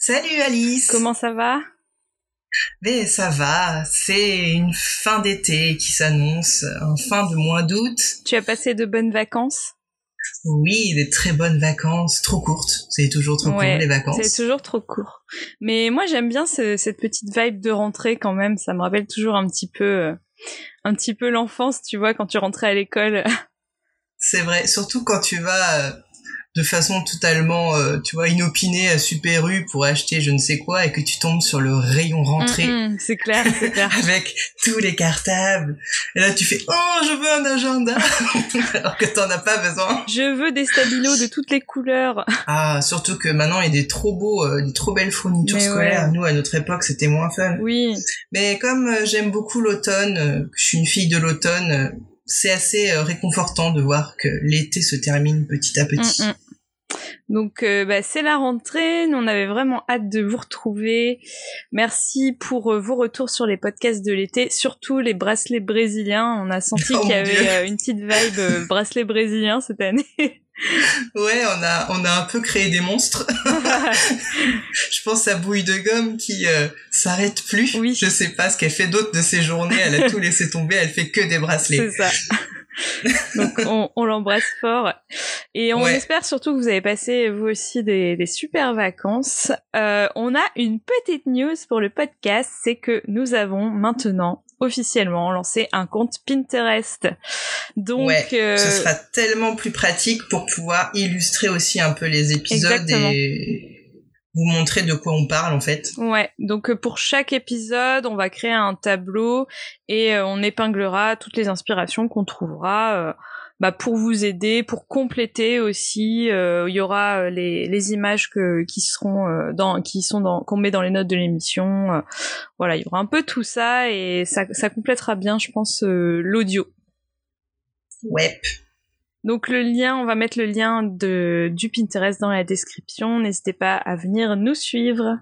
Salut Alice Comment ça va? Mais ça va, c'est une fin d'été qui s'annonce, un fin de mois d'août. Tu as passé de bonnes vacances? Oui, des très bonnes vacances, trop courtes. C'est toujours trop court les vacances. C'est toujours trop court. Mais moi j'aime bien cette petite vibe de rentrée quand même, ça me rappelle toujours un petit peu euh, un petit peu l'enfance, tu vois, quand tu rentrais à l'école. C'est vrai, surtout quand tu vas euh, de façon totalement, euh, tu vois, inopinée à Super U pour acheter je ne sais quoi et que tu tombes sur le rayon rentrée. Mm, mm, c'est clair, c'est clair. avec tous les cartables. Et là, tu fais, oh, je veux un agenda. Alors que t'en as pas besoin. Je veux des stabilos de toutes les couleurs. Ah, surtout que maintenant, il y a des trop beaux, euh, des trop belles fournitures scolaires. Nous, à notre époque, c'était moins fun. Oui. Mais comme euh, j'aime beaucoup l'automne, je suis une fille de l'automne, c'est assez réconfortant de voir que l'été se termine petit à petit. Mm, donc euh, bah, c'est la rentrée, nous on avait vraiment hâte de vous retrouver. Merci pour euh, vos retours sur les podcasts de l'été, surtout les bracelets brésiliens. On a senti oh qu'il y avait euh, une petite vibe bracelet brésilien cette année. ouais, on a on a un peu créé des monstres. je pense à Bouille de gomme qui s'arrête plus. Oui. Je sais pas ce qu'elle fait d'autre de ses journées. Elle a tout laissé tomber. Elle fait que des bracelets. C'est ça. Donc on, on l'embrasse fort et on espère surtout que vous avez passé vous aussi des, des super vacances. Euh, on a une petite news pour le podcast, c'est que nous avons maintenant officiellement lancé un compte Pinterest. Donc, ouais, euh... ce sera tellement plus pratique pour pouvoir illustrer aussi un peu les épisodes Exactement. et vous montrer de quoi on parle en fait. Ouais, donc euh, pour chaque épisode, on va créer un tableau et euh, on épinglera toutes les inspirations qu'on trouvera euh, bah, pour vous aider, pour compléter aussi. Il y aura les, les images que, qui seront dans, qui sont dans, qu'on met dans les notes de l'émission. voilà, il y aura un peu tout ça et ça, ça complétera bien, je pense, l'audio. Ouais. Donc le lien, on va mettre le lien de, du Pinterest dans la description. N'hésitez pas à venir nous suivre.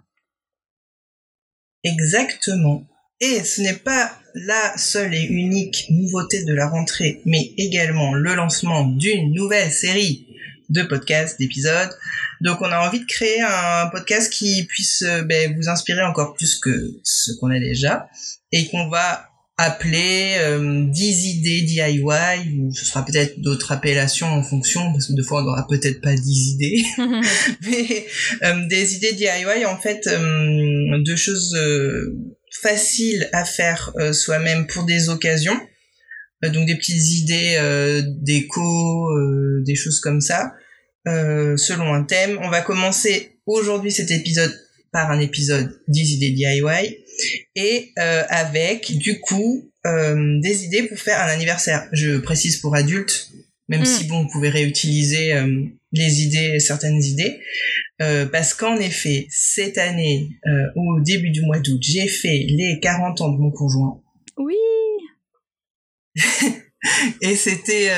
Exactement. Et ce n'est pas la seule et unique nouveauté de la rentrée, mais également le lancement d'une nouvelle série de podcasts, d'épisodes. Donc on a envie de créer un podcast qui puisse euh, ben, vous inspirer encore plus que ce qu'on a déjà et qu'on va appeler euh, 10 idées DIY ou ce sera peut-être d'autres appellations en fonction parce que deux fois on n'aura peut-être pas 10 idées. Mais euh, des idées DIY en fait euh, de choses euh, faciles à faire euh, soi-même pour des occasions. Euh, donc des petites idées déco des choses comme ça selon un thème. On va commencer aujourd'hui cet épisode par un épisode 10 idées DIY et euh, avec du coup euh, des idées pour faire un anniversaire. Je précise pour adultes, même Mm. si bon, vous pouvez réutiliser euh, les idées, certaines idées, parce qu'en effet, cette année, au début du mois d'août, j'ai fait les 40 ans de mon conjoint. Oui. et c'était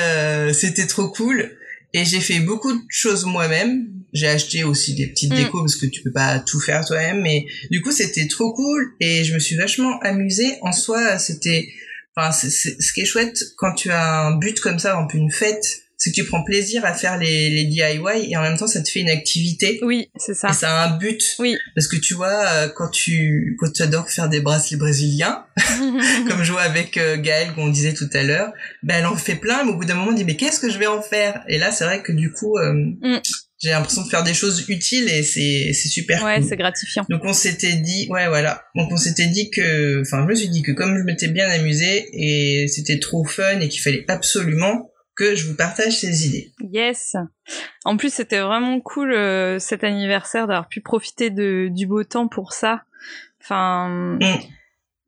c'était trop cool et j'ai fait beaucoup de choses moi-même j'ai acheté aussi des petites Mm. décos parce que tu peux pas tout faire toi-même mais du coup c'était trop cool et je me suis vachement amusée en soi c'était enfin c'est, c'est- ce qui est chouette quand tu as un but comme ça un peu une fête c'est que tu prends plaisir à faire les, les DIY et en même temps ça te fait une activité Oui, c'est ça. et ça a un but Oui. parce que tu vois euh, quand tu quand tu adores faire des bracelets brésiliens comme je vois avec euh, Gaëlle qu'on disait tout à l'heure, ben elle en fait plein, mais au bout d'un moment on dit mais qu'est-ce que je vais en faire? Et là c'est vrai que du coup euh, Mm. J'ai l'impression de faire des choses utiles et c'est c'est super ouais, cool. c'est gratifiant. Donc on s'était dit ouais voilà, donc on s'était dit que enfin je me suis dit que comme je m'étais bien amusée et c'était trop fun et qu'il fallait absolument que je vous partage ces idées. Yes. En plus, c'était vraiment cool euh, cet anniversaire d'avoir pu profiter de, du beau temps pour ça. Enfin, Mm.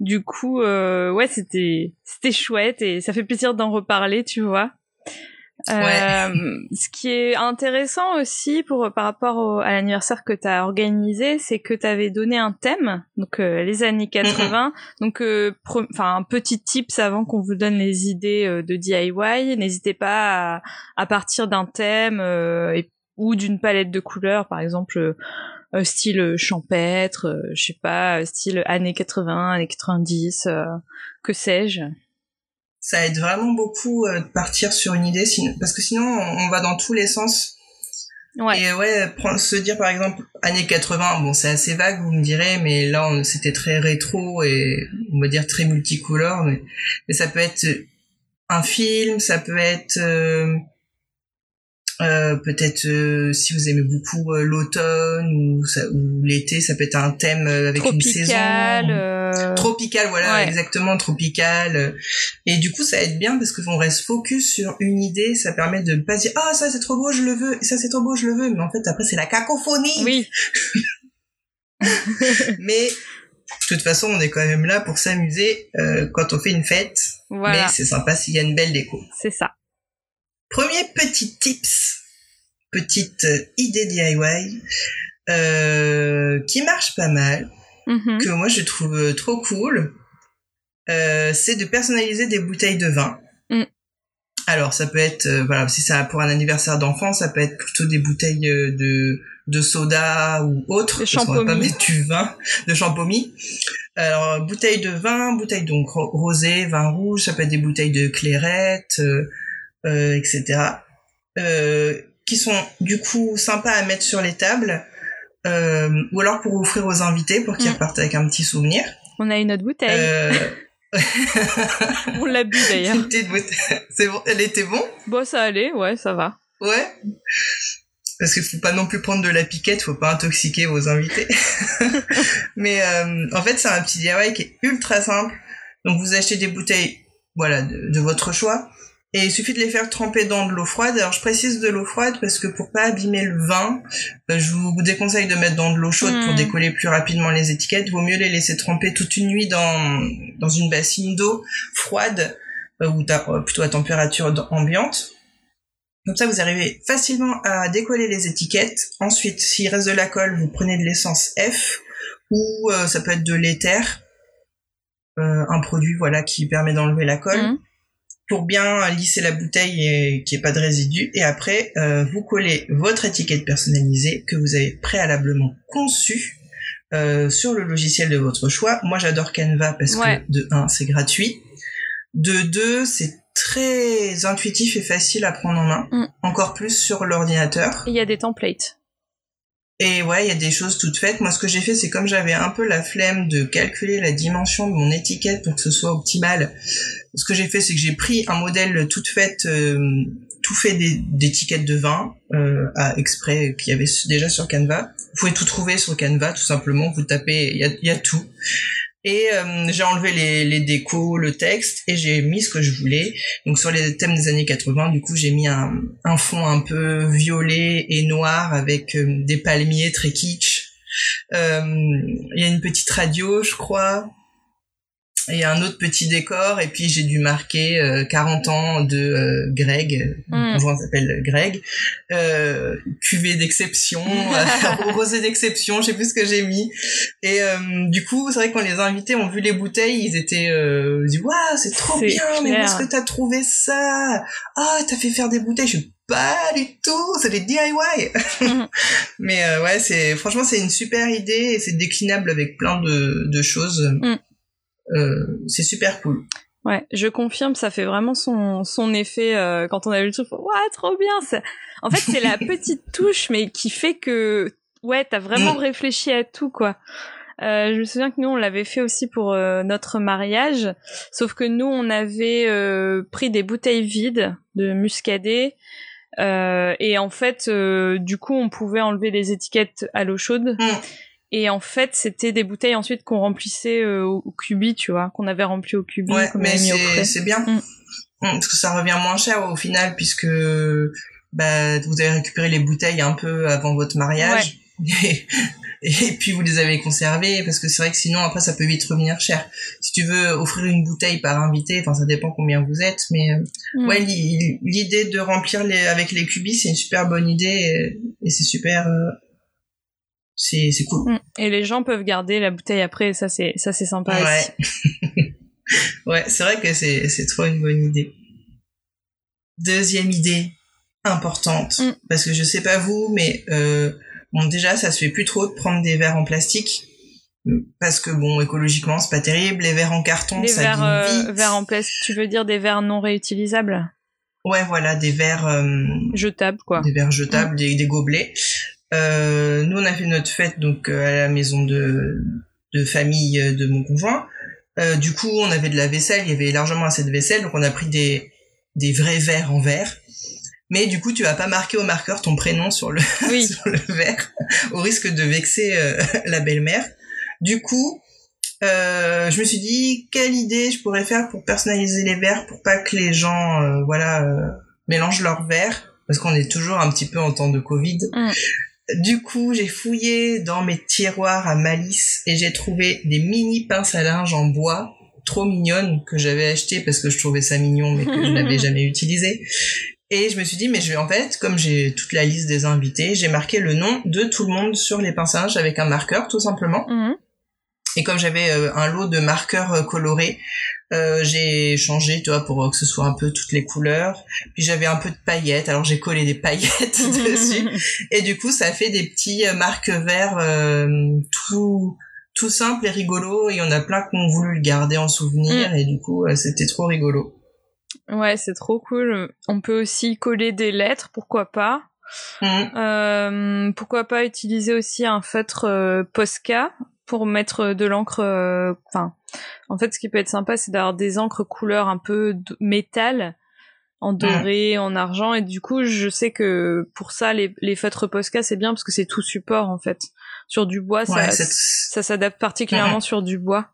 du coup, euh, ouais, c'était c'était chouette et ça fait plaisir d'en reparler, tu vois. Euh, ce qui est intéressant aussi pour par rapport à l'anniversaire que tu as organisé, c'est que tu avais donné un thème, donc euh, les années 80. Donc, enfin un petit tips avant qu'on vous donne les idées de DIY. N'hésitez pas à, à partir d'un thème et, ou d'une palette de couleurs, par exemple euh, style euh, champêtre, euh, je sais pas, style années 80, années 90, que sais-je. Ça aide vraiment beaucoup de partir sur une idée, parce que sinon on va dans tous les sens. Ouais. Et ouais, se dire par exemple années 80, bon c'est assez vague, vous me direz, mais là c'était très rétro et on va dire très multicolore, mais, mais ça peut être un film, ça peut être euh, peut-être euh, si vous aimez beaucoup euh, l'automne ou, ou l'été, ça peut être un thème avec une saison tropical, voilà, exactement tropical. Et du coup, ça aide bien parce que on reste focus sur une idée, ça permet de pas dire ah ça c'est trop beau, je le veux, et ça c'est trop beau, je le veux, mais en fait après c'est la cacophonie. Oui. mais de toute façon, on est quand même là pour s'amuser quand on fait une fête. Mais c'est sympa s'il y a une belle déco. C'est ça. Premier petit tips, petite euh, idée DIY euh, qui marche pas mal, mm-hmm. que moi je trouve euh, trop cool, c'est de personnaliser des bouteilles de vin. Mm. Alors ça peut être, voilà, si c'est pour un anniversaire d'enfant, ça peut être plutôt des bouteilles de de soda ou autre, parce qu'on va pas mettre du vin, de champomis. Alors bouteilles de vin, bouteilles donc rosé, vin rouge, ça peut être des bouteilles de clairette. Euh, etc. Euh, qui sont du coup sympas à mettre sur les tables, euh, ou alors pour offrir aux invités pour qu'ils mm. repartent avec un petit souvenir. On a une autre bouteille. On l'a bu d'ailleurs. C'est bon, elle était bon? Bon, ça allait, ouais, ça va. Ouais. Parce qu'il faut pas non plus prendre de la piquette, faut pas intoxiquer vos invités. Mais en fait, c'est un petit DIY qui est ultra simple. Donc vous achetez des bouteilles, voilà, de votre choix. Et il suffit de les faire tremper dans de l'eau froide. Alors je précise de l'eau froide parce que pour pas abîmer le vin, euh, je vous déconseille de mettre dans de l'eau chaude pour hmm. décoller plus rapidement les étiquettes. Il vaut mieux les laisser tremper toute une nuit dans, dans une bassine d'eau froide euh, ou euh, plutôt à température ambiante. Comme ça, vous arrivez facilement à décoller les étiquettes. Ensuite, s'il reste de la colle, vous prenez de l'essence F ou ça peut être de l'éther, un produit voilà qui permet d'enlever la colle. Hmm pour bien lisser la bouteille et qu'il n'y ait pas de résidus. Et après, euh, vous collez votre étiquette personnalisée que vous avez préalablement conçue euh, sur le logiciel de votre choix. Moi, j'adore Canva parce que de 1, c'est gratuit. De 2, c'est très intuitif et facile à prendre en main. Mm. Encore plus sur l'ordinateur. Il y a des templates. Et ouais, il y a des choses toutes faites. Moi, ce que j'ai fait, c'est comme j'avais un peu la flemme de calculer la dimension de mon étiquette pour que ce soit optimal, ce que j'ai fait, c'est que j'ai pris un modèle tout fait, euh, tout fait d'étiquettes de vin euh, à exprès qu'il y avait déjà sur Canva. Vous pouvez tout trouver sur Canva, tout simplement. Vous tapez, il y a, tout. Et euh, j'ai enlevé les, les décos, le texte, et j'ai mis ce que je voulais. Donc sur les thèmes des années 80, du coup, j'ai mis un, un fond un peu violet et noir avec euh, des palmiers très kitsch. Il y a une petite radio, je crois et un autre petit décor et puis j'ai dû marquer 40 euh, ans de euh, Greg mm. on s'appelle Greg euh, cuvée d'exception rosé d'exception je sais plus ce que j'ai mis et euh, du coup c'est vrai que quand les invités ont vu les bouteilles ils étaient euh, ils dit waouh c'est trop bien mais où est-ce que t'as trouvé ça? Ah oh, t'as fait faire des bouteilles je pas du tout, c'est des DIY. Mm. Mais ouais, c'est franchement c'est une super idée et c'est déclinable avec plein de, de choses. Mm. Euh, c'est super cool. Ouais, je confirme, ça fait vraiment son, son effet euh, quand on a vu le truc. Ouais, trop bien. En fait, c'est la petite touche, mais qui fait que ouais, t'as vraiment mm. réfléchi à tout quoi. Euh, je me souviens que nous on l'avait fait aussi pour notre mariage, sauf que nous on avait pris des bouteilles vides de muscadet et en fait du coup on pouvait enlever les étiquettes à l'eau chaude. Et en fait, c'était des bouteilles ensuite qu'on remplissait euh, au cubi, tu vois, qu'on avait rempli au cubi. Ouais, mais c'est bien. Mm. Mm, parce que ça revient moins cher au final, puisque bah, vous avez récupéré les bouteilles un peu avant votre mariage. et puis vous les avez conservés parce que c'est vrai que sinon après ça peut vite revenir cher. Si tu veux offrir une bouteille par invité, enfin ça dépend combien vous êtes, mais euh, Mm. ouais l'idée de remplir les avec les cubis c'est une super bonne idée et, et c'est super euh, c'est c'est cool. Mm. Et les gens peuvent garder la bouteille après, ça c'est ça c'est sympa. Ouais. ouais, c'est vrai que c'est c'est trop une bonne idée. Deuxième idée importante Mm. parce que je sais pas vous mais euh, bon déjà ça se fait plus trop de prendre des verres en plastique parce que bon écologiquement c'est pas terrible les verres en carton Des ça verres, euh, vite. verres en plastique, tu veux dire des verres non réutilisables? Ouais voilà des verres euh, Jetables quoi. des verres jetables des, des gobelets euh, nous on a fait notre fête donc euh, à la maison de de famille euh, de mon conjoint Euh, du coup on avait de la vaisselle il y avait largement assez de vaisselle donc on a pris des des vrais verres en verre mais du coup tu vas pas marquer au marqueur ton prénom sur le Oui. sur le verre au risque de vexer euh, la belle-mère. Du coup, euh, je me suis dit quelle idée je pourrais faire pour personnaliser les verres pour pas que les gens euh, voilà euh, mélangent leurs verres parce qu'on est toujours un petit peu en temps de Covid. Mm. Du coup, j'ai fouillé dans mes tiroirs à malice et j'ai trouvé des mini pinces à linge en bois trop mignonnes que j'avais achetées parce que je trouvais ça mignon mais que je n'avais jamais utilisé. Et je me suis dit, mais je vais en fait, comme j'ai toute la liste des invités, j'ai marqué le nom de tout le monde sur les pinces à linge avec un marqueur, tout simplement. Mhm. Et comme j'avais euh, un lot de marqueurs euh, colorés, euh, j'ai changé, tu vois, pour euh, que ce soit un peu toutes les couleurs. Puis j'avais un peu de paillettes, alors j'ai collé des paillettes dessus. Et du coup, ça fait des petits euh, marques verts euh, tout tout simples et rigolos. Et il y en a plein qui ont voulu le garder en souvenir. Et du coup, c'était trop rigolo. Ouais, c'est trop cool. On peut aussi coller des lettres, pourquoi pas. Euh, pourquoi pas utiliser aussi un feutre Posca pour mettre de l'encre. Enfin, en fait, ce qui peut être sympa, c'est d'avoir des encres couleur un peu métal, en doré, en argent. Et du coup, je sais que pour ça, les, les feutres Posca, c'est bien parce que c'est tout support en fait. Sur du bois, ça, Ouais, c'est ça s'adapte particulièrement sur du bois.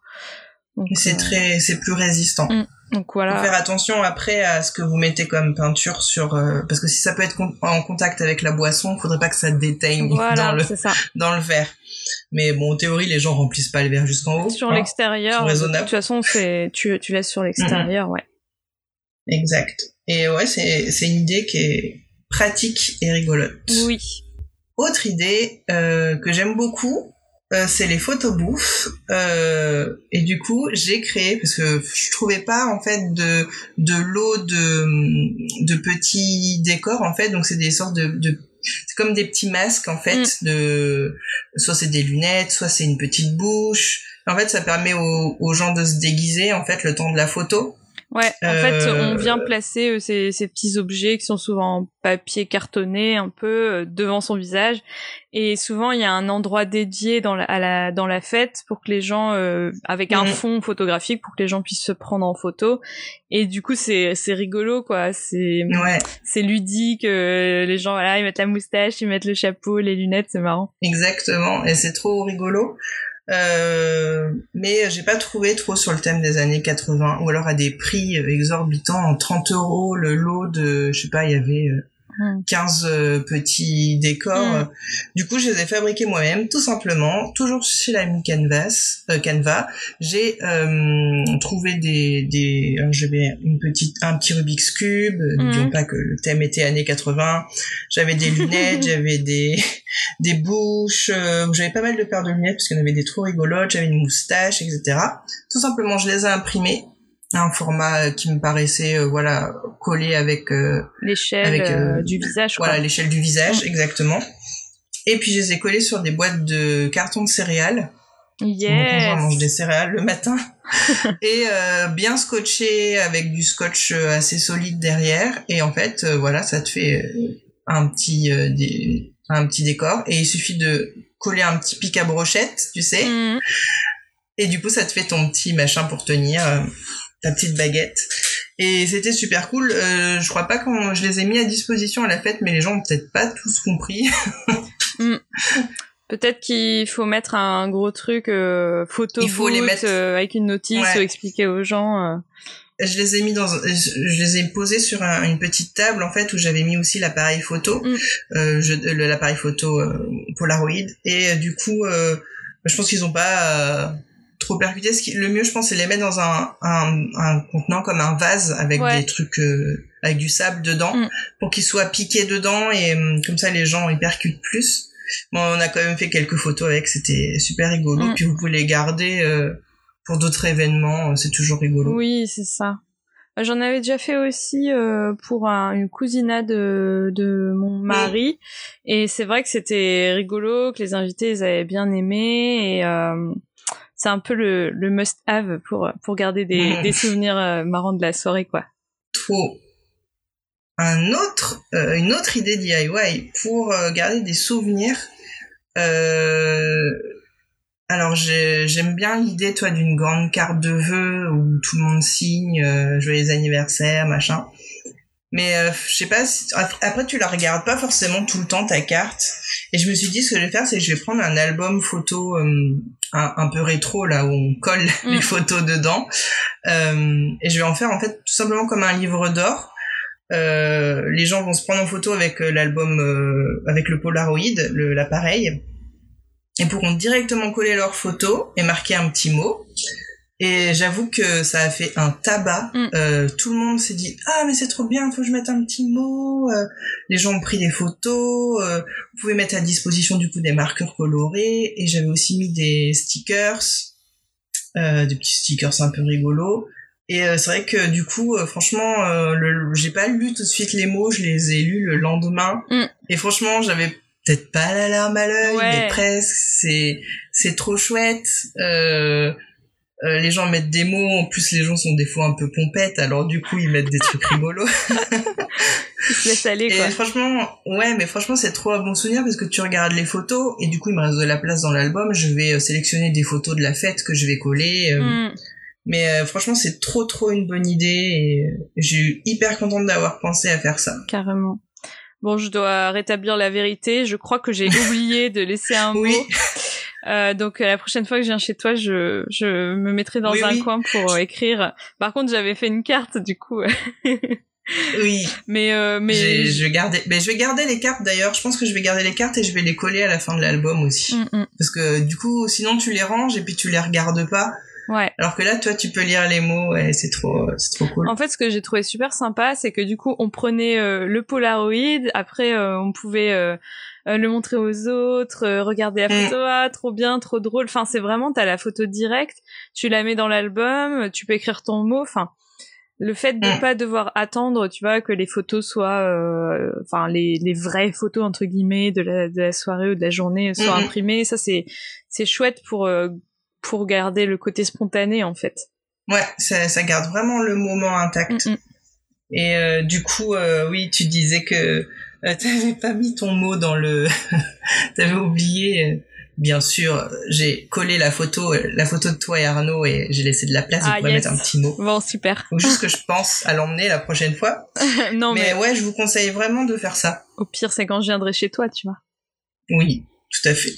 Donc, c'est euh, très, c'est plus résistant. donc Faut voilà. faire attention après à ce que vous mettez comme peinture sur euh, parce que si ça peut être con- en contact avec la boisson, faudrait pas que ça déteigne dans le ça. dans le verre. Mais bon, en théorie, les gens remplissent pas le verre jusqu'en haut. Sur hein. l'extérieur, de toute façon, c'est tu, tu laisses sur l'extérieur, ouais. Exact. Et ouais, c'est c'est une idée qui est pratique et rigolote. Oui. Autre idée euh, que j'aime beaucoup, euh, c'est les photobooths. Euh, et du coup, j'ai créé parce que je trouvais pas en fait de de lot de de petits décors en fait. Donc c'est des sortes de, de c'est comme des petits masques en fait de soit c'est des lunettes, soit c'est une petite bouche. En fait, ça permet aux, aux gens de se déguiser en fait le temps de la photo. Ouais, en fait, Euh, on vient placer euh, ces, ces petits objets qui sont souvent en papier cartonné un peu euh, devant son visage. Et souvent, il y a un endroit dédié dans la, à la, dans la fête pour que les gens, euh, avec un Mhm. fond photographique, pour que les gens puissent se prendre en photo. Et du coup, c'est c'est rigolo, quoi. C'est Ouais, c'est ludique. euh, les gens, voilà, ils mettent la moustache, ils mettent le chapeau, les lunettes, c'est marrant. exactement. Et c'est trop rigolo. Euh, mais j'ai pas trouvé trop sur le thème des années 80 ou alors à des prix euh, exorbitants en 30 euros le lot de je sais pas il y avait euh, Mm. 15 euh, petits décors Mm. du coup je les ai fabriqués moi-même tout simplement toujours chez l'ami Canvas euh, Canva j'ai euh, trouvé des des j'avais une petite un petit Rubik's cube euh, Mm. n'oublions pas que le thème était années 80 j'avais des lunettes j'avais des des bouches, euh, j'avais pas mal de paires de lunettes parce qu'il y en avait des trop rigolotes, j'avais une moustache, etc. Tout simplement, je les ai imprimées un format euh, qui me paraissait, euh, voilà, collé avec, euh, L'échelle euh, du visage, voilà, l'échelle du visage, Mm. exactement. Et puis je les ai collés sur des boîtes de carton de céréales. Yes. mange des céréales le matin. et euh, bien scotché avec du scotch assez solide derrière. Et en fait, voilà, ça te fait un petit, euh, des- un petit décor. Et il suffit de coller un petit pic à brochette, tu sais. Mhm. Et du coup, ça te fait ton petit machin pour tenir ta petite baguette. Et c'était super cool. Euh, je crois pas quand je les ai mis à disposition à la fête, mais les gens ont peut-être pas tous compris. Peut-être qu'il faut mettre un gros truc euh, photo Il faut les mettre- euh, avec une notice Ouais. ou expliquer aux gens. euh. je les ai mis dans, je les ai posés sur une petite table en fait où j'avais mis aussi l'appareil photo, Mm. euh, je- l'appareil photo Polaroid. Et du coup, je pense qu'ils ont pas euh, trop percuté. Ce qui, le mieux, je pense, c'est les mettre dans un, un, un contenant comme un vase avec Ouais. des trucs, euh, avec du sable dedans, Mm. pour qu'ils soient piqués dedans et hum, comme ça les gens ils percutent plus. Bon, on a quand même fait quelques photos avec, c'était super rigolo. Mm. Puis vous pouvez les garder euh, pour d'autres événements, euh, c'est toujours rigolo. Oui, c'est ça. Euh, J'en avais déjà fait aussi euh, pour un- une cousinade de, de mon mari. Et c'est vrai que c'était rigolo, que les invités ils avaient bien aimé. Et euh, c'est un peu le, le must-have pour, pour garder des, des souvenirs euh, marrants de la soirée, quoi. trop. Un autre euh, une autre idée DIY pour euh, garder des souvenirs alors j'ai- j'aime bien l'idée toi d'une grande carte de vœux où tout le monde signe joyeux anniversaire machin mais euh, je sais pas si- après tu la regardes pas forcément tout le temps ta carte et je me suis dit ce que je vais faire c'est que je vais prendre un album photo euh, un, un peu rétro là où on colle Mm. les photos dedans euh, et je vais en faire en fait tout simplement comme un livre d'or. Euh, les gens vont se prendre en photo avec euh, l'album, euh, avec le Polaroid, l'appareil, et pourront directement coller leurs photos et marquer un petit mot. Et j'avoue que ça a fait un tabac. Mm. Euh, tout le monde s'est dit ah mais c'est trop bien, faut que je mette un petit mot. Euh, les gens ont pris des photos. euh, vous pouvez mettre à disposition du coup des marqueurs colorés. Et j'avais aussi mis des stickers, euh, des petits stickers un peu rigolos. Et euh, c'est vrai que du coup, euh, franchement, euh, le- j'ai pas lu tout de suite les mots, je les ai lus le lendemain. Mm. Et franchement, j'avais peut-être pas la larme à l'œil, Ouais. mais presque. C'est c'est trop chouette. Euh, euh, les gens mettent des mots, en plus les gens sont des fois un peu pompettes, alors du coup ils mettent des trucs rigolos. Ils se laissent aller, Et quoi. franchement, ouais, mais franchement c'est trop un bon souvenir parce que tu regardes les photos et du coup il me reste de la place dans l'album. Je vais euh, sélectionner des photos de la fête que je vais coller. euh, Mm. mais euh, franchement, c'est trop trop une bonne idée et j'ai eu hyper contente d'avoir pensé à faire ça. Carrément. Bon, je dois rétablir la vérité. Je crois que j'ai oublié de laisser un Oui. Euh, donc euh, la prochaine fois que je viens chez toi, je, je me mettrai dans Oui, un oui. coin pour euh, écrire. Par contre, j'avais fait une carte du coup. Oui, mais euh, mais je vais garder. Mais je vais garder les cartes d'ailleurs. Je pense que je vais garder les cartes et je vais les coller à la fin de l'album aussi. Mm, mm. Parce que du coup, sinon tu les ranges et puis tu les regardes pas. Ouais. Alors que là, toi, tu peux lire les mots et c'est trop, c'est trop cool. En fait, ce que j'ai trouvé super sympa, c'est que du coup, on prenait euh, le Polaroid, après euh, on pouvait euh, euh, le montrer aux autres, euh, regarder la Mm. photo, ah, trop bien, trop drôle. Enfin, c'est vraiment, t'as la photo directe, tu la mets dans l'album, tu peux écrire ton mot. Enfin, le fait de Mm. pas devoir attendre, tu vois, que les photos soient, euh, enfin, les, les vraies photos entre guillemets de la, de la soirée ou de la journée soient Mhm. imprimées, ça c'est c'est chouette pour euh, pour garder le côté spontané en fait. Ouais, ça, ça garde vraiment le moment intact. Mm, mm. Et euh, du coup, euh, oui, tu disais que euh, t'avais pas mis ton mot dans le, t'avais oublié. euh, Bien sûr, j'ai collé la photo, la photo de toi et Arnaud, et j'ai laissé de la place. Ah, yes. mettre un petit mot. Bon, super. Faut juste que je pense à l'emmener la prochaine fois. non mais mais ouais, je vous conseille vraiment de faire ça. Au pire, c'est quand je viendrai chez toi, tu vois. Oui, tout à fait.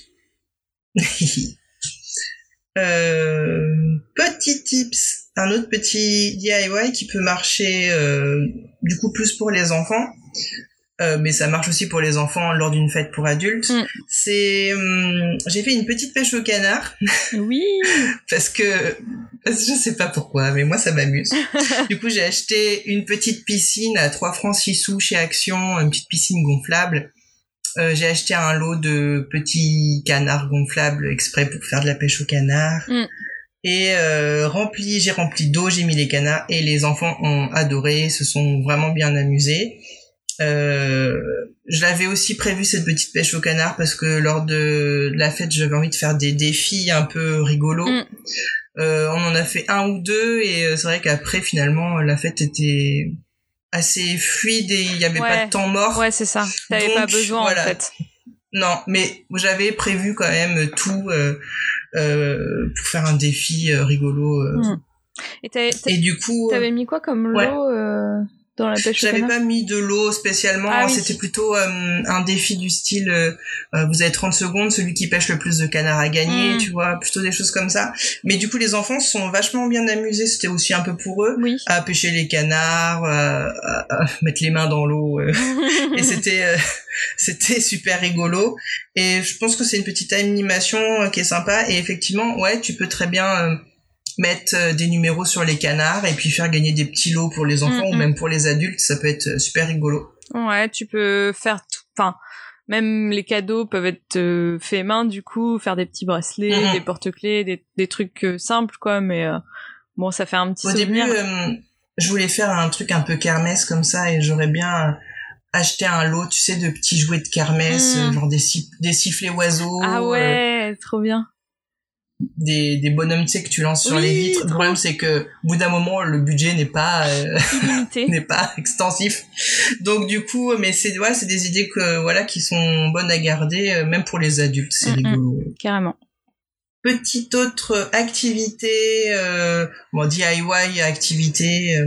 Euh, petit tips, un autre petit DIY qui peut marcher euh, du coup plus pour les enfants, euh, mais ça marche aussi pour les enfants lors d'une fête pour adultes. Mm. C'est, hum, j'ai fait une petite pêche au canard Oui. parce que parce que je sais pas pourquoi, mais moi ça m'amuse. du coup, j'ai acheté une petite piscine à 3 francs 6 sous chez Action, une petite piscine gonflable. Euh, j'ai acheté un lot de petits canards gonflables exprès pour faire de la pêche au canard. Mm. Et euh, rempli, j'ai rempli d'eau, j'ai mis les canards et les enfants ont adoré, se sont vraiment bien amusés. Euh, je l'avais aussi prévu cette petite pêche au canard parce que lors de la fête j'avais envie de faire des défis un peu rigolos. Mm. Euh, on en a fait un ou deux et euh, c'est vrai qu'après finalement la fête était assez fluide et il n'y avait pas de temps mort. Ouais, c'est ça. T'avais pas besoin voilà. en fait. Non, mais j'avais prévu quand même tout euh, euh, pour faire un défi euh, rigolo. euh. Mm. Et du coup, t'avais mis quoi comme lot ouais. euh, dans la pêche J'avais pas mis de l'eau spécialement. Ah oui. C'était plutôt euh, un défi du style euh, euh, vous avez 30 secondes, celui qui pêche le plus de canards a gagné, Mm. tu vois, plutôt des choses comme ça. Mais du coup, les enfants se sont vachement bien amusés. C'était aussi un peu pour eux Oui. à pêcher les canards, à, à- à mettre les mains dans l'eau. euh. et c'était euh, c'était super rigolo. Et je pense que c'est une petite animation qui est sympa. Et effectivement, ouais, tu peux très bien euh, mettre euh, des numéros sur les canards et puis faire gagner des petits lots pour les enfants Mm, ou même pour les adultes. Ça peut être euh, super rigolo. Ouais, tu peux faire tout. Enfin, même les cadeaux peuvent être euh, faits main, du coup, faire des petits bracelets, des porte-clés, des, des trucs euh, simples, quoi. Mais euh, bon, ça fait un petit Au début, souvenir. je voulais faire un truc un peu kermesse comme ça et j'aurais bien acheté un lot, tu sais, de petits jouets de kermesse, Mm. genre des, des sifflets oiseaux. ah ouais, trop bien. Des, des bonhommes tu sais que tu lances sur Oui, les vitres. Le problème c'est que au bout d'un moment le budget n'est pas euh, n'est pas extensif. Donc du coup mais c'est c'est des idées que voilà qui sont bonnes à garder euh, même pour les adultes, c'est Mm, mm. rigolo. Carrément. Petite autre activité euh, bon DIY activité euh,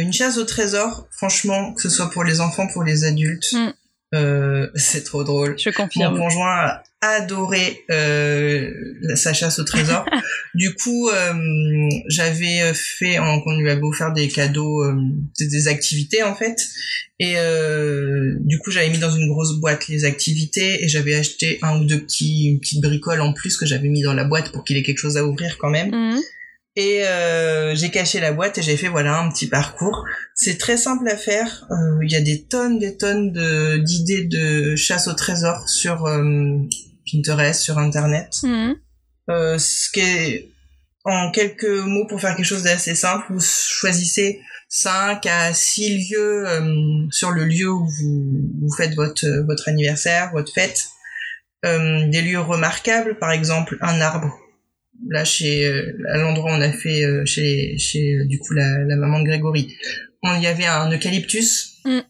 une chasse au trésor, franchement, que ce soit pour les enfants, pour les adultes, Mm. euh, c'est trop drôle. Je Mon confirme. conjoint a adoré euh, sa chasse au trésor. du coup, euh, j'avais fait, en, qu'on lui avait offert des cadeaux, euh, des, des activités en fait. Et euh, du coup, j'avais mis dans une grosse boîte les activités et j'avais acheté un ou deux petits, une petite bricole en plus que j'avais mis dans la boîte pour qu'il ait quelque chose à ouvrir quand même. Mhm. Et euh, j'ai caché la boîte et j'ai fait voilà un petit parcours. C'est très simple à faire. Euh, Il y a des tonnes, des tonnes de d'idées de chasse au trésor sur euh, Pinterest, sur Internet. Mhm. Euh, ce qui est en quelques mots pour faire quelque chose d'assez simple, vous choisissez 5 à 6 lieux euh, sur le lieu où vous, vous faites votre, votre anniversaire, votre fête. Euh, des lieux remarquables, par exemple un arbre. Là, chez à l'endroit où on a fait chez, chez du coup la, la maman de Grégory, on il y avait un eucalyptus. Mm.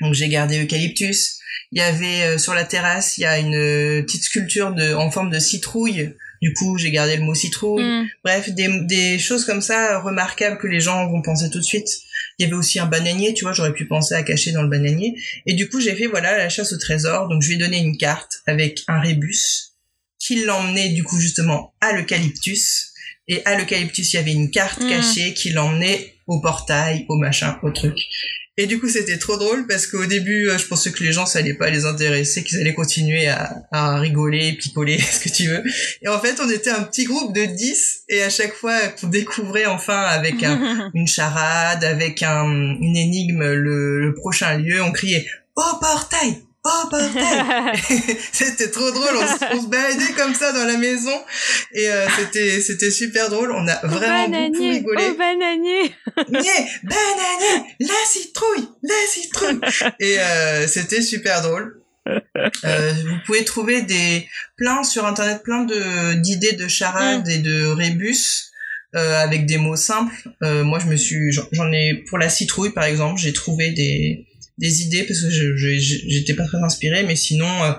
Donc j'ai gardé eucalyptus. Il y avait euh, sur la terrasse, il y a une euh, petite sculpture de en forme de citrouille. Du coup, j'ai gardé le mot citrouille. Mhm. Bref, des, des choses comme ça euh, remarquables que les gens vont penser tout de suite. Il y avait aussi un bananier, tu vois, j'aurais pu penser à cacher dans le bananier. Et du coup, j'ai fait, voilà, la chasse au trésor. Donc, je lui ai donné une carte avec un rébus qui l'emmenait, du coup, justement, à l'eucalyptus. Et à l'eucalyptus, il y avait une carte Mm. cachée qui l'emmenait au portail, au machin, au truc. Et du coup, c'était trop drôle parce qu'au début, euh, je pensais que les gens, ça allait pas les intéresser, qu'ils allaient continuer à, à rigoler, picoler, ce que tu veux. Et en fait, on était un petit groupe de 10 et à chaque fois qu'on découvrait enfin avec un, une charade, avec un, une énigme, le, le prochain lieu, on criait « Au portail Au portail !» C'était trop drôle, on, se- on se baladait comme ça dans la maison et euh, c'était c'était super drôle, on a vraiment beaucoup bananier, rigolé. au bananier. Nier, bananier, la citrouille, la citrouille. Et euh, c'était super drôle. Euh, vous pouvez trouver des plein sur internet plein de d'idées de charades et de rébus euh, avec des mots simples. Euh, moi, je me suis j'en ai pour la citrouille par exemple, j'ai trouvé des des idées parce que j'étais pas très inspirée, mais sinon. euh,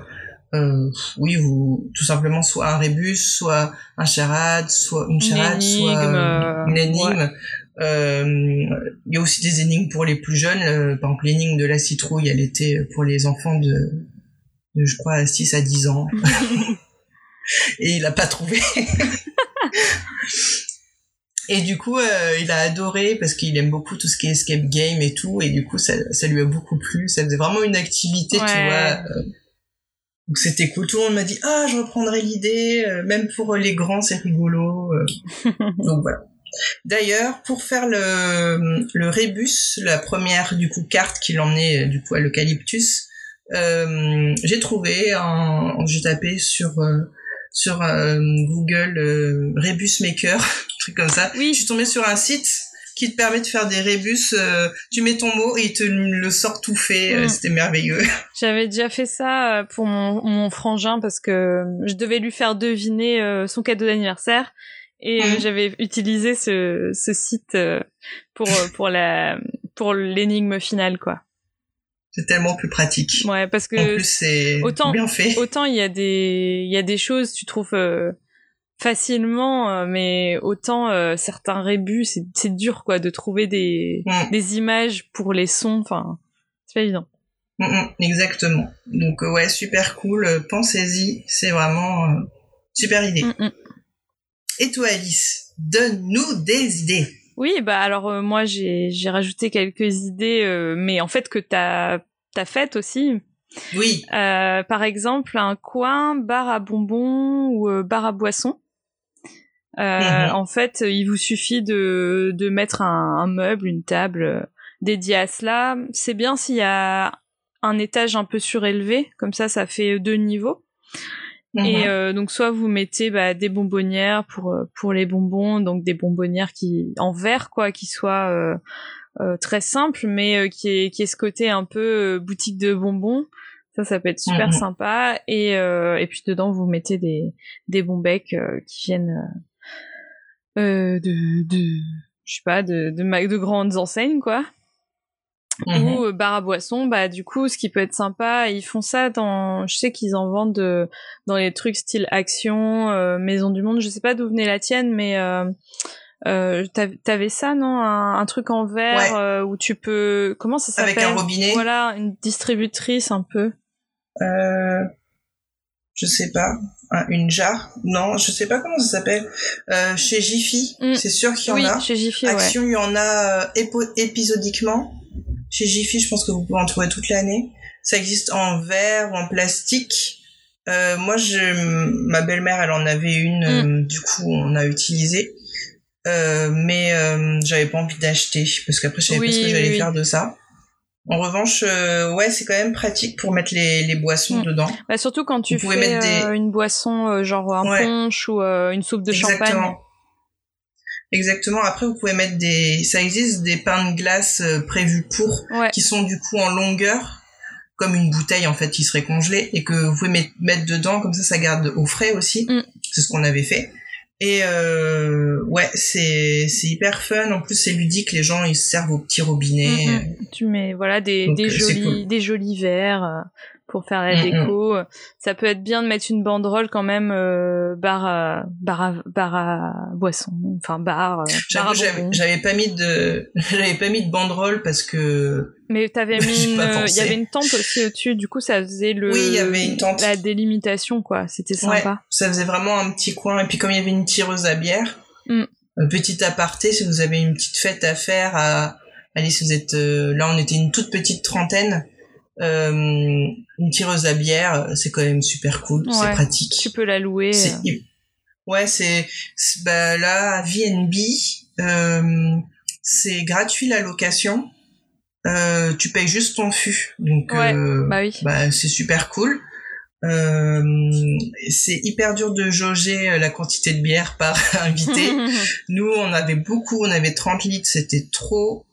euh, oui, vous tout simplement soit un rébus, soit un charade, soit une charade, soit énigme, euh, une euh, énigme. Euh, Il y a aussi des énigmes pour les plus jeunes. euh, par exemple, l'énigme de la citrouille, elle était pour les enfants de, de je crois, 6 à 10 ans. Et il a pas trouvé. Et du coup, euh, il a adoré parce qu'il aime beaucoup tout ce qui est escape game et tout. Et du coup, ça, ça lui a beaucoup plu. Ça faisait vraiment une activité, tu vois. euh, donc c'était cool. Tout le monde m'a dit, ah, je reprendrai l'idée. euh, même pour les grands, c'est rigolo. euh. donc voilà. D'ailleurs, pour faire le, le rébus, la première du coup carte qui l'emmenait euh, du coup à l'eucalyptus, euh, j'ai trouvé, j'ai tapé sur euh, sur euh, Google euh, Rebus Maker, un truc comme ça. Oui. Je suis tombée sur un site qui te permet de faire des rébus. euh, tu mets ton mot et il te le sort tout fait. euh, Mm. C'était merveilleux. J'avais déjà fait ça euh, pour mon, mon frangin parce que je devais lui faire deviner euh, son cadeau d'anniversaire et euh, Mhm. j'avais utilisé ce, ce site euh, pour euh, pour la pour l'énigme finale quoi. C'est tellement plus pratique. Ouais, parce En que plus, c'est autant- bien fait. autant il y a des il y a des choses tu trouves euh, facilement, mais autant certains rébus, c'est dur quoi de trouver des, Mm. des images pour les sons. Enfin, c'est pas évident. Mm, mm, exactement. Donc euh, ouais, super cool. euh, Pensez-y, c'est vraiment euh, super idée. Et toi, Alice, donne-nous des idées. Oui, bah alors euh, moi j'ai j'ai rajouté quelques idées, euh, mais en fait que t'as t'as faites aussi. Oui. Euh, par exemple, un coin bar à bonbons ou euh, bar à boissons. Euh, Mhm. En fait, il vous suffit de, de mettre un, un meuble, une table dédiée à cela. C'est bien s'il y a un étage un peu surélevé, comme ça, ça fait deux niveaux. Et Mhm. euh, donc soit vous mettez bah, des bonbonnières pour pour les bonbons, donc des bonbonnières qui en verre quoi, qui soient très simples, mais euh, qui est qui est ce côté un peu euh, boutique de bonbons. Ça, ça peut être super Mhm. sympa. Et euh, et puis dedans vous mettez des des bons becs euh, qui viennent euh, euh, de de je sais pas de de, de grandes enseignes quoi Mhm. ou euh, bar à boisson bah du coup ce qui peut être sympa ils font ça dans je sais qu'ils en vendent euh, dans les trucs style action euh, maison du monde je sais pas d'où venait la tienne mais euh, t'av- t'avais ça non? Un, un truc en verre Ouais. euh, où tu peux comment ça s'appelle Avec un robinet. voilà une distributrice un peu Euh, je sais pas. Un- une jarre? Non, je sais pas comment ça s'appelle. Euh, chez Jiffy, Mm. c'est sûr qu'il y en oui a. chez Jiffy ouais Action, il y en a euh, épisodiquement. Chez Jiffy, je pense que vous pouvez en trouver toute l'année. Ça existe en verre ou en plastique. Euh, moi, je, ma belle-mère, elle en avait une. euh, du coup, on a utilisé. Euh, mais euh, j'avais pas envie d'acheter parce qu'après, je savais Oui, pas ce que j'allais oui. faire de ça. En revanche, euh, ouais, c'est quand même pratique pour mettre les, les boissons Mm. dedans. Bah, surtout quand tu Vous fais des- une boisson genre un Ouais. punch ou une soupe de champagne Exactement. Après, vous pouvez mettre des, ça existe des pains de glace prévus pour, ouais qui sont du coup en longueur, comme une bouteille en fait qui serait congelée et que vous pouvez met- mettre dedans, comme ça, ça garde au frais aussi. Mm. C'est ce qu'on avait fait. Et euh, ouais, c'est c'est hyper fun. En plus, c'est ludique. Les gens ils se servent au petit robinet. Mhm. Tu mets voilà des, Donc, des jolis cool. des jolis verres euh, pour faire la Mhm. déco. Ça peut être bien de mettre une banderole quand même euh, bar à bar à bar à boisson, enfin bar. euh, bar j'avais pas mis de j'avais pas mis de banderole parce que Mais t'avais mis euh, il y avait une tente aussi au-dessus. Du coup, ça faisait le Oui, il y avait une tente. la délimitation quoi. C'était sympa. ça faisait vraiment un petit coin. Et puis comme il y avait une tireuse à bière, Mm. un petit aparté, si vous avez une petite fête à faire, à... allez, si vous êtes euh, là, on était une toute petite trentaine. Euh, une tireuse à bière, c'est quand même super cool, c'est pratique. Tu peux la louer. Euh. Ouais, c'est c'est- bah, là à VNB, euh, c'est gratuit la location. Euh, tu payes juste ton fût, donc Ouais, euh, Bah oui. bah, c'est super cool. Euh, c'est hyper dur de jauger euh, la quantité de bière par invité. Nous, on avait beaucoup, on avait 30 litres, c'était trop.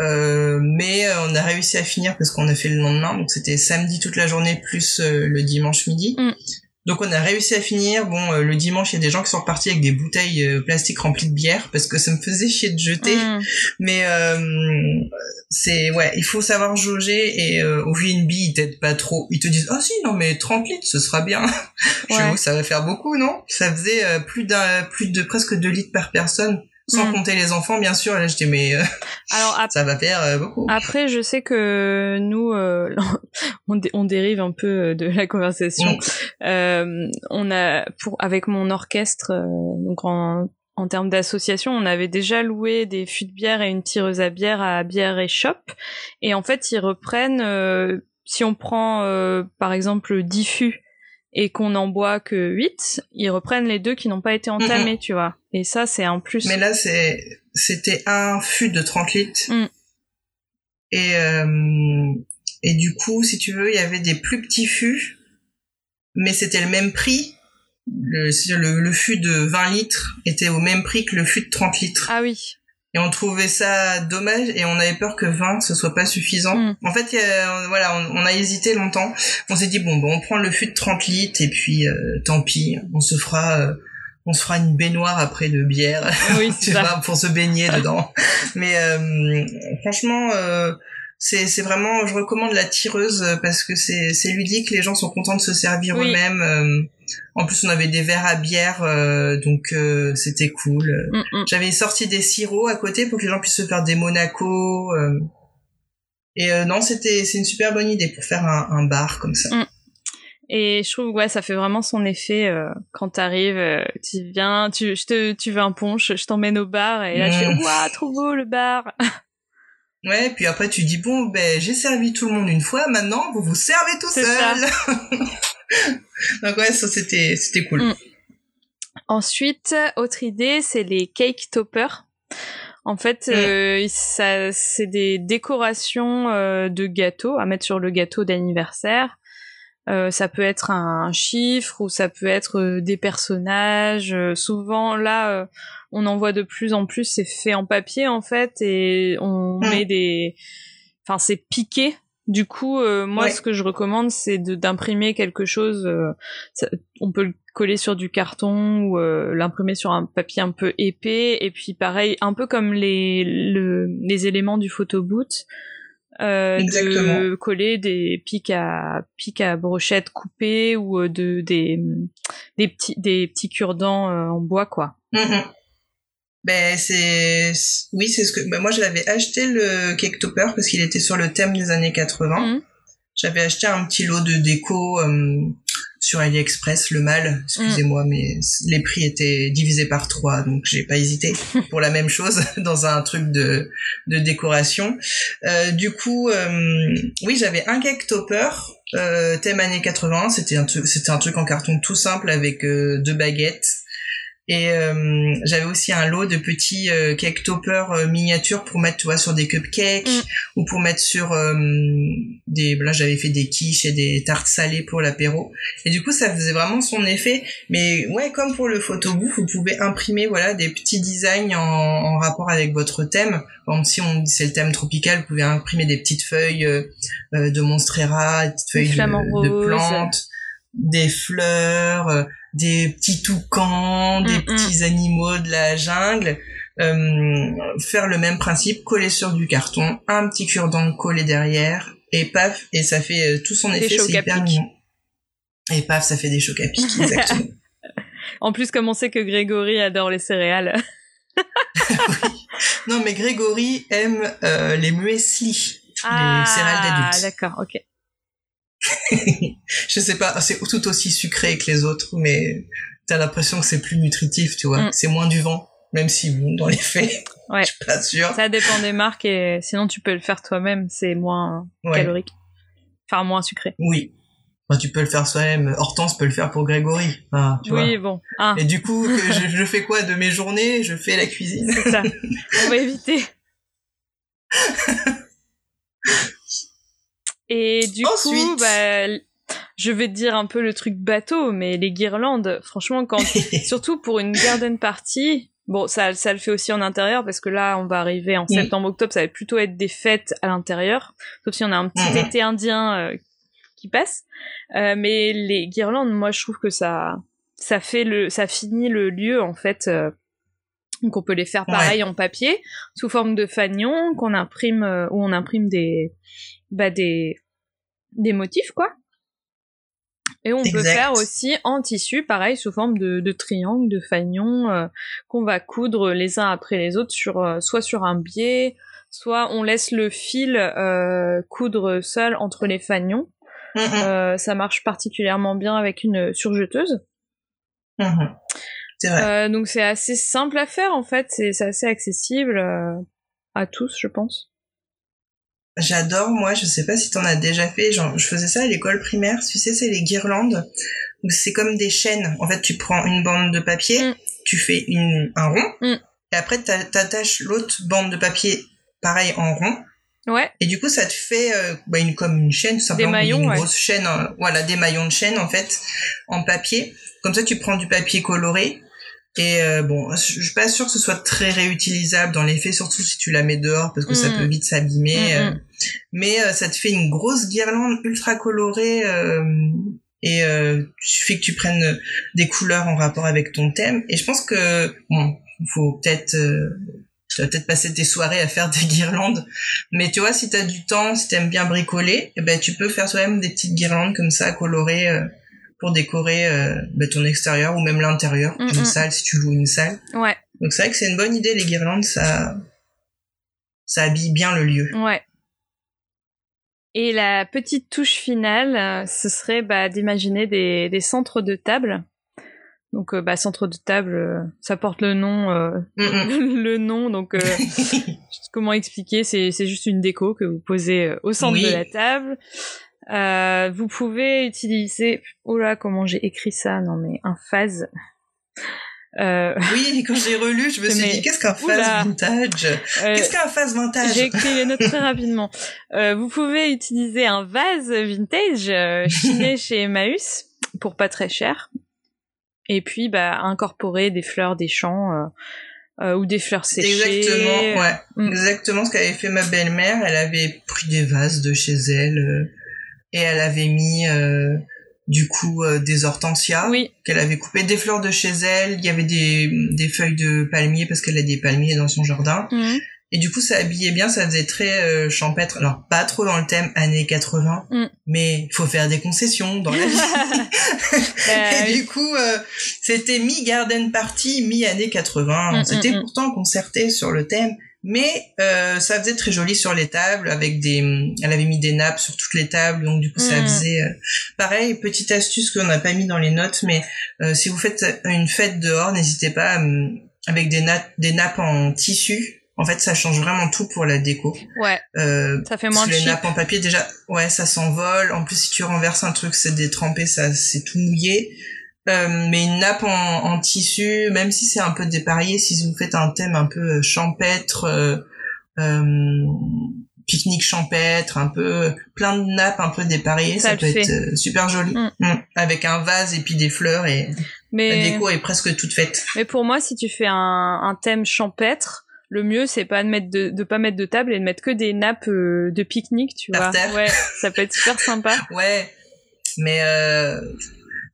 Euh, mais euh, on a réussi à finir parce qu'on a fait le lendemain, donc c'était samedi toute la journée plus euh, le dimanche midi. Mm. Donc on a réussi à finir. Bon, euh, le dimanche, il y a des gens qui sont repartis avec des bouteilles euh, plastiques remplies de bière parce que ça me faisait chier de jeter. Mm. Mais euh, c'est ouais, il faut savoir jauger et euh, au VNB ils t'aident pas trop. Ils te disent ah si non mais 30 litres ce sera bien. Je Ouais. vous ça va faire beaucoup non? Ça faisait euh, plus d'un plus de presque 2 litres par personne sans Mm. compter les enfants bien sûr. Et là j'étais mais euh, Alors ap- ça va faire euh, beaucoup. Après, je sais que nous, euh, on, dé- on dérive un peu euh, de la conversation. Euh, on a, pour avec mon orchestre, euh, donc en, en termes d'association, on avait déjà loué des fûts de bière et une tireuse à bière à Bière et Shop. Et en fait, ils reprennent. euh, si on prend, euh, par exemple, 10 fûts et qu'on n'en boit que 8, ils reprennent les deux qui n'ont pas été entamés, tu vois. Et ça, c'est un plus. Mais là c'est c'était un fût de 30 litres. Mm. Et euh, et du coup si tu veux il y avait des plus petits fûts, mais c'était le même prix. Le, le, le fût de 20 litres était au même prix que le fût de 30 litres. Ah oui. Et on trouvait ça dommage et on avait peur que 20 ce soit pas suffisant. Mm. En fait, a- voilà, on, on a hésité longtemps. On s'est dit bon, bon, on prend le fût de 30 litres et puis euh, tant pis, on se fera, euh, on se fera une baignoire après de bière, Oui, tu ça. vois, pour se baigner dedans. Mais euh, franchement, euh, c'est c'est vraiment, je recommande la tireuse parce que c'est c'est ludique, les gens sont contents de se servir Oui. eux-mêmes. En plus, on avait des verres à bière, euh, donc euh, c'était cool. Mm, mm. J'avais sorti des sirops à côté pour que les gens puissent se faire des Monaco. euh. Et non, c'était c'est une super bonne idée pour faire un, un bar comme ça. Mm. Et je trouve ouais, ça fait vraiment son effet quand t'arrives, tu viens, tu, je te, tu veux un punch, je t'emmène au bar et là tu fais waouh trop beau le bar. Ouais, puis après tu dis bon, ben j'ai servi tout le monde une fois, maintenant vous vous servez tout seul. donc ouais, ça c'était c'était cool. Mm. Ensuite, autre idée, c'est les cake toppers. En fait, Mm. euh, ça, c'est des décorations euh, de gâteaux à mettre sur le gâteau d'anniversaire. Euh, ça peut être un chiffre ou ça peut être des personnages. Souvent, là, on en voit de plus en plus. C'est fait en papier en fait et on Mm. met des. Enfin, c'est piqué. Du coup, euh, moi, Ouais. ce que je recommande, c'est de- d'imprimer quelque chose. euh, ça- on peut le coller sur du carton ou euh, l'imprimer sur un papier un peu épais. Et puis, pareil, un peu comme les le- les éléments du photoboot. Euh, de coller des pics à pics à brochettes coupées ou de des des petits des petits cure-dents euh, en bois quoi. Mhm. Ben c'est oui c'est ce que ben, moi j'avais acheté le cake topper parce qu'il était sur le thème des années 80. Mhm. J'avais acheté un petit lot de déco euh, sur AliExpress le mal. Excusez-moi mais les prix étaient divisés par trois donc j'ai pas hésité pour la même chose dans un truc de de décoration. Euh, du coup euh, oui j'avais un cake topper euh, thème années 80. C'était un truc c'était un truc en carton tout simple avec euh, deux baguettes. Et euh, j'avais aussi un lot de petits euh, cake toppers euh, miniatures pour mettre, tu vois, sur des cupcakes Mm. ou pour mettre sur euh, des. Là, j'avais fait des quiches et des tartes salées pour l'apéro. Et du coup, ça faisait vraiment son effet. Mais ouais, comme pour le photobook, vous pouvez imprimer, voilà, des petits designs en, en rapport avec votre thème. Exemple, si on c'est le thème tropical, vous pouvez imprimer des petites feuilles euh, de monstera, des petites feuilles de, de plantes, des fleurs. Des petits toucans, des Mm, mm. petits animaux de la jungle, euh, faire le même principe, coller sur du carton, un petit cure-dent collé derrière, et paf, et ça fait euh, tout son Des effet, c'est hyper mignon. Et paf, ça fait des chocs à pic, exactement. En plus, comme on sait que Grégory adore les céréales. non, mais Grégory aime euh, les muesli, les céréales Ah, d'adultes. d'accord, ok. Je sais pas, c'est tout aussi sucré que les autres, mais t'as l'impression que c'est plus nutritif, tu vois. Mm. C'est moins du vent, même si, bon, dans les faits, Ouais. je suis pas sûre. Ça dépend des marques et sinon tu peux le faire toi-même, c'est moins Ouais. calorique. Enfin, moins sucré. Oui. Enfin, tu peux le faire soi-même. Hortense peut le faire pour Grégory. Ah, tu oui, vois. bon. Ah, Et du coup, je, je fais quoi de mes journées? Je fais la cuisine. c'est ça. On va éviter. Et du coup, bah, je vais te dire un peu le truc bateau, mais les guirlandes, franchement, quand, surtout pour une garden party, bon, ça, ça le fait aussi en intérieur parce que là, on va arriver en septembre-octobre, ça va plutôt être des fêtes à l'intérieur, sauf si on a un petit Mhm. été indien euh, qui passe. Euh, mais les guirlandes, moi, je trouve que ça, ça fait le, ça finit le lieu en fait. euh, donc on peut les faire pareil en papier, sous forme de fanion qu'on imprime, euh, où on imprime des, bah des, des motifs quoi. Et on peut faire aussi en tissu, pareil, sous forme de, de triangle, de fanion, euh, qu'on va coudre les uns après les autres sur, euh, soit sur un biais, soit on laisse le fil euh, coudre seul entre les fanions. Euh, ça marche particulièrement bien avec une surjeteuse. mhm. C'est vrai. Euh, donc c'est assez simple à faire en fait, c'est c'est assez accessible euh, à tous, je pense. J'adore, moi, je sais pas si t'en as déjà fait, genre, je faisais ça à l'école primaire, tu sais, c'est les guirlandes, où c'est comme des chaînes. En fait, tu prends une bande de papier, Mm. tu fais une, un rond, Mm. et après, t'a- t'attaches l'autre bande de papier, pareil, en rond, Ouais, et du coup, ça te fait euh, bah, une, comme une chaîne, tout simplement, maillons, une ouais. grosse chaîne, euh, voilà, des maillons de chaîne, en fait, en papier. Comme ça, tu prends du papier coloré, et euh, bon, je suis pas sûre que ce soit très réutilisable dans les faits, surtout si tu la mets dehors, parce que ça Mm. peut vite s'abîmer. Mm, euh, mm. mais euh, ça te fait une grosse guirlande ultra colorée euh, et euh, il suffit que tu prennes euh, des couleurs en rapport avec ton thème et je pense que bon faut peut-être euh, tu vas peut-être passer tes soirées à faire des guirlandes mais tu vois si t'as du temps si t'aimes bien bricoler eh ben tu peux faire toi-même des petites guirlandes comme ça colorées euh, pour décorer euh, bah, ton extérieur ou même l'intérieur Mm, d'une mm. salle si tu loues une salle. Ouais, Donc c'est vrai que c'est une bonne idée les guirlandes, ça ça habille bien le lieu. ouais. Et la petite touche finale, euh, ce serait bah, d'imaginer des, des centres de table. Donc, euh, bah, centre de table, ça porte le nom, euh, Mm, le nom. Donc, euh, comment expliquer? C'est c'est juste une déco que vous posez au centre Oui. de la table. Euh, vous pouvez utiliser. Oh là, comment j'ai écrit ça Non, mais un phase. Euh, Oui, quand j'ai relu, je me suis Mais- dit qu'est-ce qu'un phase vintage? Euh, Qu'est-ce qu'un phase vintage? J'ai écrit les notes très rapidement. Euh, vous pouvez utiliser un vase vintage chiné chez Emmaüs pour pas très cher. Et puis, bah, incorporer des fleurs des champs euh, ou des fleurs séchées. Exactement, ouais. Mm. Exactement ce qu'avait fait ma belle-mère. Elle avait pris des vases de chez elle euh, et elle avait mis euh, du coup euh, des hortensias Oui, qu'elle avait coupées, des fleurs de chez elle. Il y avait des, des feuilles de palmier parce qu'elle a des palmiers dans son jardin. Mhm. Et du coup, ça habillait bien, ça faisait très euh, champêtre. Alors, pas trop dans le thème années 80, Mm. mais il faut faire des concessions dans la vie. Bah, et oui. du coup, euh, c'était mi-garden party, mi-années 80. Mm, On s'était mm. pourtant concerté sur le thème, mais euh, ça faisait très joli sur les tables, avec des... Elle avait mis des nappes sur toutes les tables, donc du coup, ça Mm. faisait... euh, Pareil, petite astuce qu'on n'a pas mis dans les notes, mais euh, si vous faites une fête dehors, n'hésitez pas euh, avec des, nappes des nappes en tissu. En fait, ça change vraiment tout pour la déco. ouais, Euh, ça fait moins de les nappes en papier, déjà, ouais, ça s'envole. En plus, si tu renverses un truc, c'est détrempé, ça, c'est tout mouillé. Euh, mais une nappe en, en tissu, même si c'est un peu dépareillé, si vous faites un thème un peu euh, champêtre, euh, euh, pique-nique champêtre, un peu plein de nappes un peu dépareillées, Ça peut fait. être super joli. Mm. Mm. Avec un vase et puis des fleurs et la Mais, déco est presque toute faite. mais pour moi, si tu fais un, un thème champêtre, le mieux c'est pas de mettre de, de pas mettre de table et de mettre que des nappes de pique-nique, tu Par vois. terre. Ouais, ça peut être super sympa. Ouais, mais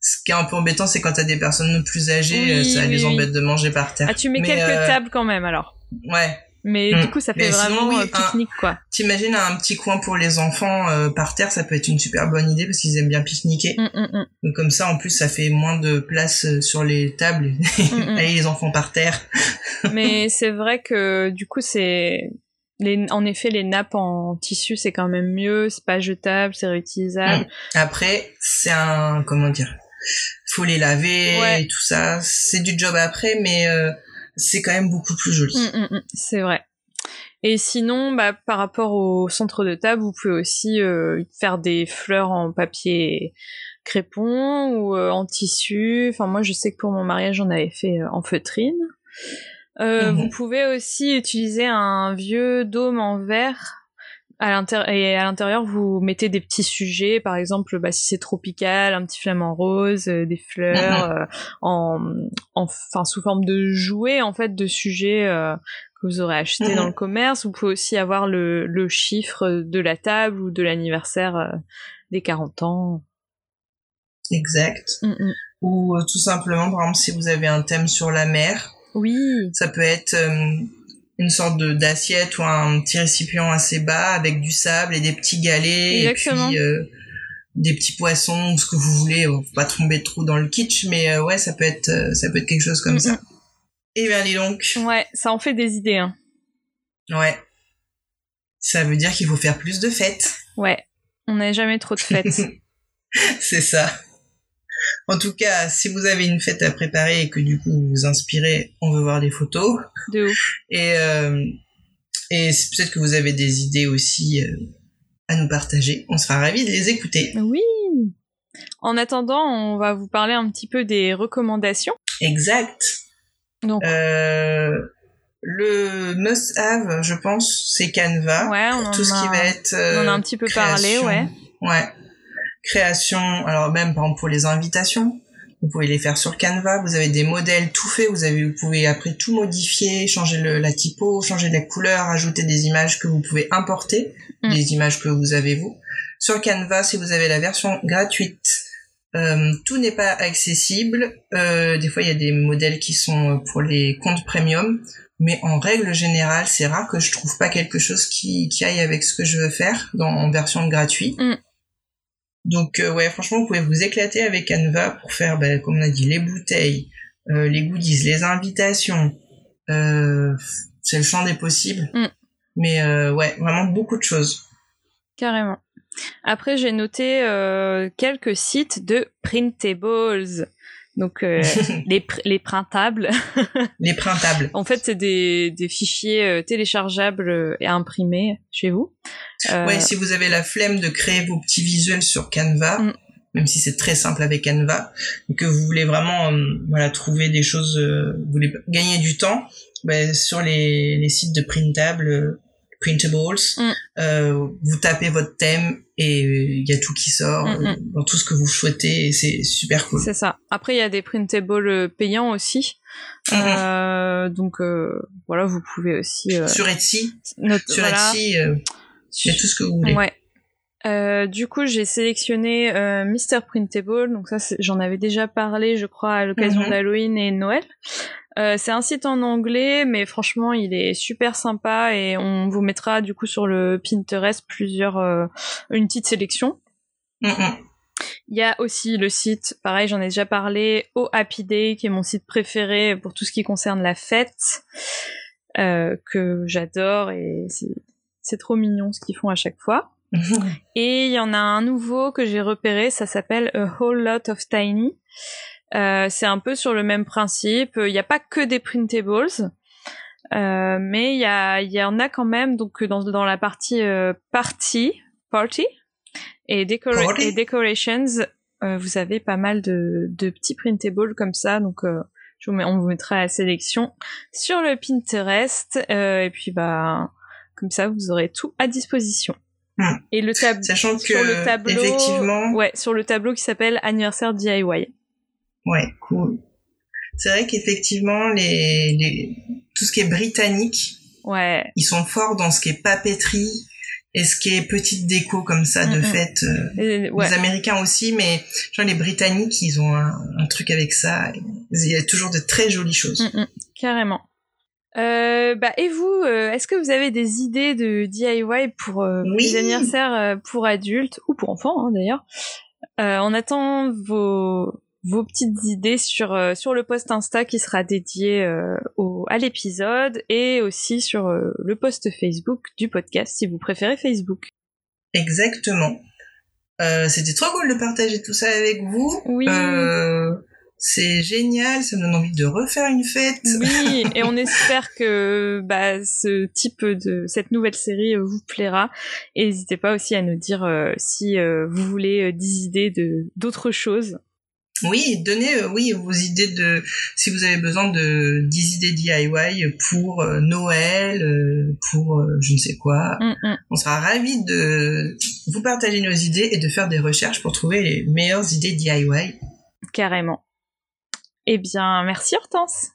ce qui est un peu embêtant, c'est quand t'as des personnes plus âgées, Oui, euh, ça oui, les oui. embête de manger par terre. Ah, tu mets Mais, quelques euh, tables quand même alors. Ouais, Mais Mm. du coup, ça fait Mais sinon, vraiment oui, euh, pique-nique, quoi. t'imagines un petit coin pour les enfants euh, par terre, ça peut être une super bonne idée parce qu'ils aiment bien pique-niquer. Mm, mm, mm, Donc comme ça, en plus, ça fait moins de place sur les tables. mm, mm. Allez, les enfants par terre. Mais c'est vrai que du coup, c'est. Les, en effet, les nappes en tissu, c'est quand même mieux, c'est pas jetable, c'est réutilisable. Après, c'est un comment dire, faut les laver Ouais. et tout ça. C'est du job après, mais euh, c'est quand même beaucoup plus joli. Mm, mm, mm, c'est vrai. Et sinon, bah, par rapport au centre de table, vous pouvez aussi euh, faire des fleurs en papier crépon ou euh, en tissu. Enfin, moi, je sais que pour mon mariage, j'en avais fait en feutrine. Mhm. Vous pouvez aussi utiliser un vieux dôme en verre. À l'intérieur et à l'intérieur, vous mettez des petits sujets, par exemple, bah, si c'est tropical, un petit flamant rose, euh, des fleurs, euh, en, en, enfin, sous forme de jouets, en fait, de sujets euh, que vous aurez acheté Mhm. dans le commerce. Vous pouvez aussi avoir le, le chiffre de la table ou de l'anniversaire des 40 ans. Exact. Mm, mm. Ou tout simplement, par exemple, si vous avez un thème sur la mer, Oui, ça peut être une sorte de d'assiette ou un petit récipient assez bas avec du sable et des petits galets Exactement. et puis euh, des petits poissons ou ce que vous voulez. Faut pas tomber trop dans le kitsch, mais euh, ouais, ça peut être euh, ça peut être quelque chose comme Mm, ça. Eh bien, dis donc. ouais, ça en fait des idées. Hein. Ouais. Ça veut dire qu'il faut faire plus de fêtes. Ouais, on n'a jamais trop de fêtes. C'est ça. En tout cas, si vous avez une fête à préparer et que du coup vous vous inspirez, on veut voir des photos. de ouf. Et, euh, et c'est peut-être que vous avez des idées aussi euh, à nous partager. On sera ravis de les écouter. Oui. En attendant, on va vous parler un petit peu des recommandations. Exact. Donc, Euh, le must-have, je pense, c'est Canva. ouais, on pour tout ce a, qui va être. on en a un petit peu parlé, ouais. Ouais. Création, alors même par exemple pour les invitations, vous pouvez les faire sur Canva, vous avez des modèles tout faits, vous, avez, vous pouvez après tout modifier, changer le, la typo, changer la couleur, ajouter des images que vous pouvez importer, Mm. des images que vous avez vous. Sur Canva, si vous avez la version gratuite, euh, tout n'est pas accessible. Euh, des fois, il y a des modèles qui sont euh, pour les comptes premium, mais en règle générale, c'est rare que je trouve pas quelque chose qui, qui aille avec ce que je veux faire dans, en version gratuite. Mm. Donc euh, ouais, franchement, vous pouvez vous éclater avec Canva pour faire, ben, comme on a dit, les bouteilles, euh, les goodies, les invitations. Euh, c'est le champ des possibles. Mm. Mais ouais, vraiment beaucoup de choses. Carrément. Après, j'ai noté quelques sites de printables. Donc, euh, les, pr- les printables. Les printables. en fait, c'est des, des fichiers euh, téléchargeables euh, et imprimés chez vous. Euh, Ouais, si vous avez la flemme de créer vos petits visuels sur Canva, Mm. même si c'est très simple avec Canva, et que vous voulez vraiment euh, voilà trouver des choses, euh, vous voulez gagner du temps, ben, sur les, les sites de printable, euh, printables, Mm. euh, vous tapez votre thème et il y a tout qui sort Mm, mm. euh, dans tout ce que vous souhaitez et c'est super cool. C'est ça. Après, il y a des printables euh, payants aussi. Euh, donc, euh, voilà, vous pouvez aussi... euh, Sur Etsy, sur voilà. Etsy, euh, il y a tout ce que vous voulez. Ouais. Euh, du coup, j'ai sélectionné euh, Mr. Printable. Donc ça, j'en avais déjà parlé, je crois, à l'occasion Mhm. d'Halloween et Noël. Euh, c'est un site en anglais, mais franchement, il est super sympa et on vous mettra du coup sur le Pinterest plusieurs, euh, une petite sélection. Mm. Il y a aussi le site, pareil, j'en ai déjà parlé, Oh Happy Day, qui est mon site préféré pour tout ce qui concerne la fête, euh, que j'adore et c'est- c'est trop mignon ce qu'ils font à chaque fois. Et il y en a un nouveau que j'ai repéré, ça s'appelle A Whole Lot of Tiny. Euh, c'est un peu sur le même principe. Il n'y a pas que des printables, euh, mais il y, a, y en a quand même. Donc dans, dans la partie euh, party, party et, Party. et decorations, euh, vous avez pas mal de, de petits printables comme ça. Donc euh, je vous mets, on vous mettra la sélection sur le Pinterest. Euh, et puis bah comme ça vous aurez tout à disposition. Hmm. Et le tableau Sachant que sur le tableau, effectivement, ouais, sur le tableau qui s'appelle anniversaire DIY. Ouais, cool. C'est vrai qu'effectivement, les, les, tout ce qui est britannique, Ouais, ils sont forts dans ce qui est papeterie et ce qui est petite déco comme ça de Mm, mm. fête. euh, ouais. Les Américains aussi, mais genre les Britanniques, ils ont un, un truc avec ça. Il y a toujours de très jolies choses. Carrément. Euh, bah, et vous, euh, est-ce que vous avez des idées de DIY pour euh, Oui. les anniversaires pour adultes ou pour enfants hein, d'ailleurs? On attend vos vos petites idées sur euh, sur le post Insta qui sera dédié euh, au, à l'épisode et aussi sur euh, le post Facebook du podcast si vous préférez Facebook. Exactement. C'était trop cool de partager tout ça avec vous. Oui. C'est génial, ça me donne envie de refaire une fête. Oui, et on espère que bah, ce type de cette nouvelle série vous plaira. Et n'hésitez pas aussi à nous dire si vous voulez des idées de d'autres choses. Oui, donnez euh, oui vos idées de si vous avez besoin de 10 idées DIY pour euh, Noël, euh, pour je ne sais quoi. Mm, mm. On sera ravis de vous partager nos idées et de faire des recherches pour trouver les meilleures idées DIY. carrément. Eh bien, merci Hortense.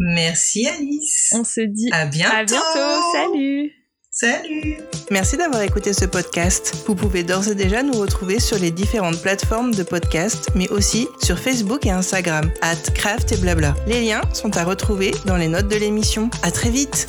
Merci Alice. On se dit À bientôt. à bientôt. Salut. Salut Merci d'avoir écouté ce podcast. Vous pouvez d'ores et déjà nous retrouver sur les différentes plateformes de podcast, mais aussi sur Facebook et Instagram, at craft et blabla. Les liens sont à retrouver dans les notes de l'émission. À très vite